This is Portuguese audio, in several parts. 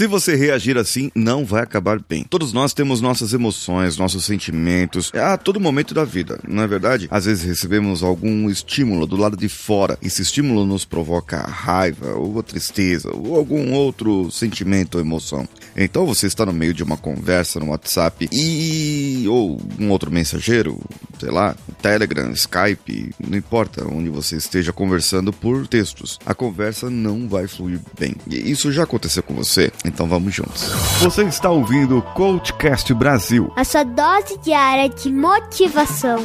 Se você reagir assim, não vai acabar bem. Todos nós temos nossas emoções, nossos sentimentos, a todo momento da vida, não é verdade? Às vezes recebemos algum estímulo do lado de fora. Esse estímulo nos provoca raiva, ou tristeza, ou algum outro sentimento ou emoção. Então você está no meio de uma conversa no WhatsApp e ou um outro mensageiro, sei lá, Telegram, Skype, não importa onde você esteja conversando por textos. A conversa não vai fluir bem. E isso já aconteceu com você? Então vamos juntos. Você está ouvindo o Coachcast Brasil. A sua dose diária de motivação.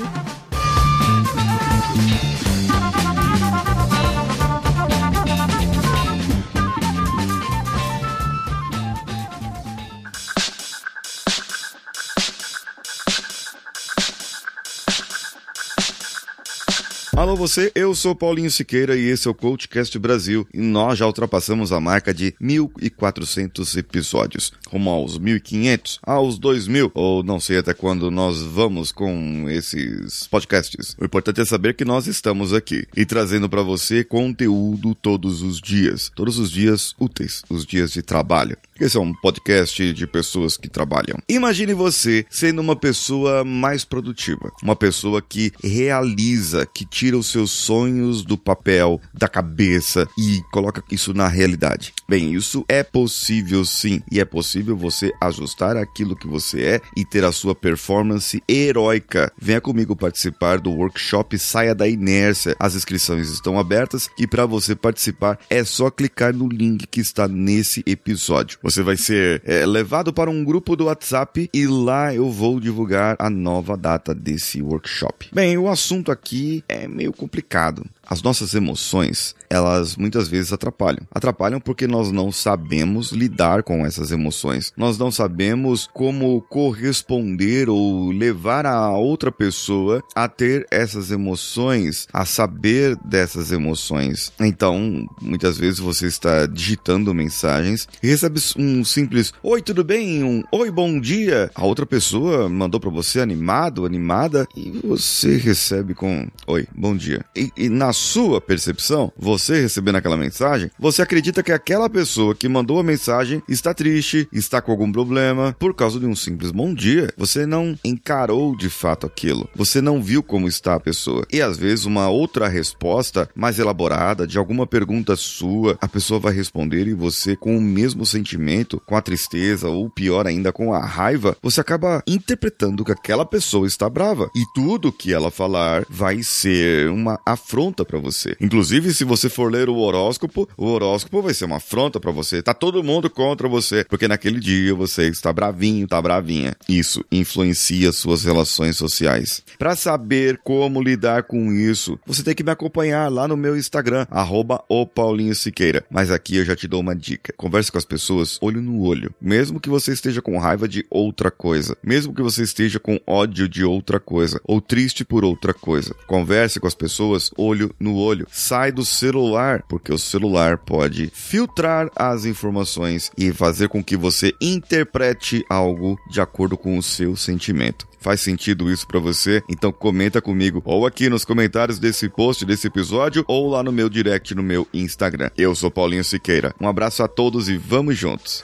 Alô você, eu sou Paulinho Siqueira e esse é o CoachCast Brasil e nós já ultrapassamos a marca de 1.400 episódios, rumo aos 1.500, aos 2.000, ou não sei até quando nós vamos com esses podcasts. O importante é saber que nós estamos aqui e trazendo para você conteúdo todos os dias, todos os dias úteis, os dias de trabalho. Esse é um podcast de pessoas que trabalham. Imagine você sendo uma pessoa mais produtiva, uma pessoa que realiza, que tira os seus sonhos do papel, da cabeça e coloca isso na realidade. Bem, isso é possível sim, e é possível você ajustar aquilo que você é e ter a sua performance heróica. Venha comigo participar do workshop Saia da Inércia. As inscrições estão abertas e para você participar é só clicar no link que está nesse episódio. Você vai ser é, levado para um grupo do WhatsApp e lá eu vou divulgar a nova data desse workshop. Bem, o assunto aqui é meio complicado. As nossas emoções, elas muitas vezes atrapalham. Atrapalham porque nós não sabemos lidar com essas emoções. Nós não sabemos como corresponder ou levar a outra pessoa a ter essas emoções, a saber dessas emoções. Então, muitas vezes você está digitando mensagens e recebe um simples oi, tudo bem? Um oi, bom dia. A outra pessoa mandou para você animado, animada e você recebe com oi, bom dia. E, e na sua percepção, você recebendo aquela mensagem, você acredita que aquela pessoa que mandou a mensagem está triste, está com algum problema por causa de um simples bom dia. Você não encarou de fato aquilo. Você não viu como está a pessoa. E às vezes uma outra resposta mais elaborada de alguma pergunta sua, a pessoa vai responder e você com o mesmo sentimento, com a tristeza ou pior ainda com a raiva, você acaba interpretando que aquela pessoa está brava e tudo que ela falar vai ser uma afronta para você. Inclusive, se você for ler o horóscopo, o horóscopo vai ser uma afronta para você. Tá todo mundo contra você, porque naquele dia você está bravinho, tá bravinha. Isso influencia suas relações sociais. Para saber como lidar com isso, você tem que me acompanhar lá no meu Instagram, arroba. Mas aqui eu já te dou uma dica. Converse com as pessoas olho no olho. Mesmo que você esteja com raiva de outra coisa, mesmo que você esteja com ódio de outra coisa, ou triste por outra coisa. Converse com as pessoas olho no olho. Sai do celular, porque o celular pode filtrar as informações e fazer com que você interprete algo de acordo com o seu sentimento. Faz sentido isso para você? Então comenta comigo ou aqui nos comentários desse post, desse episódio, ou lá no meu direct no meu Instagram. Eu sou Paulinho Siqueira. Um abraço a todos e vamos juntos.